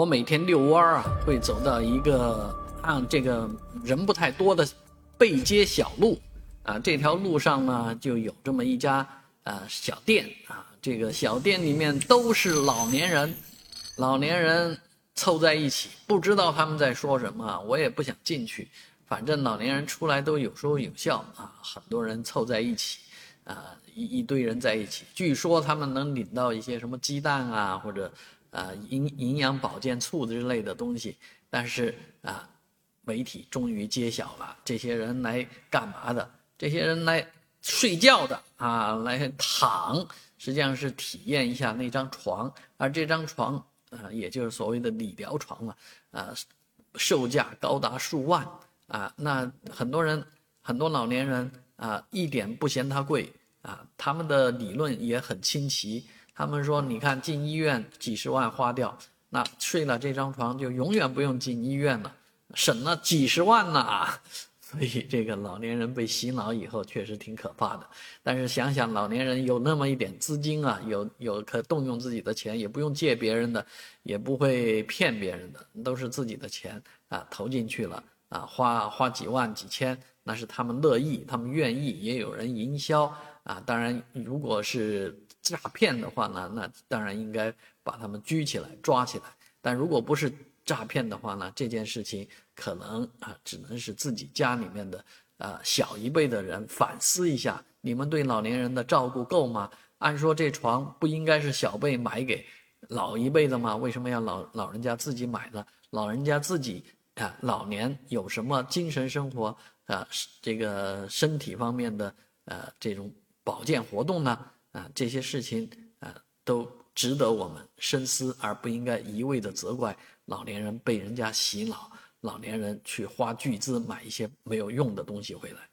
我每天遛弯儿啊，会走到一个啊这个人不太多的背街小路啊，这条路上呢就有这么一家呃小店啊，这个小店里面都是老年人，老年人凑在一起，不知道他们在说什么，我也不想进去，反正老年人出来都有说有笑啊，很多人凑在一起啊，一一堆人在一起，据说他们能领到一些什么鸡蛋啊或者。啊，营营养保健醋之类的东西，但是啊，媒体终于揭晓了，这些人来干嘛的？这些人来睡觉的啊，来躺，实际上是体验一下那张床，而这张床啊，也就是所谓的理疗床嘛，啊，售价高达数万啊，那很多人，很多老年人啊，一点不嫌它贵啊，他们的理论也很清奇。他们说：“你看，进医院几十万花掉，那睡了这张床就永远不用进医院了，省了几十万呢。所以，这个老年人被洗脑以后确实挺可怕的。但是想想，老年人有那么一点资金啊，有有可动用自己的钱，也不用借别人的，也不会骗别人的，都是自己的钱啊，投进去了啊，花花几万几千，那是他们乐意，他们愿意，也有人营销啊。当然，如果是……诈骗的话呢，那当然应该把他们拘起来、抓起来。但如果不是诈骗的话呢，这件事情可能啊，只能是自己家里面的啊小一辈的人反思一下：你们对老年人的照顾够吗？按说这床不应该是小辈买给老一辈的吗？为什么要老老人家自己买呢？老人家自己啊，老年有什么精神生活啊，这个身体方面的呃这种保健活动呢？啊，这些事情啊，都值得我们深思，而不应该一味的责怪老年人被人家洗脑，老年人去花巨资买一些没有用的东西回来。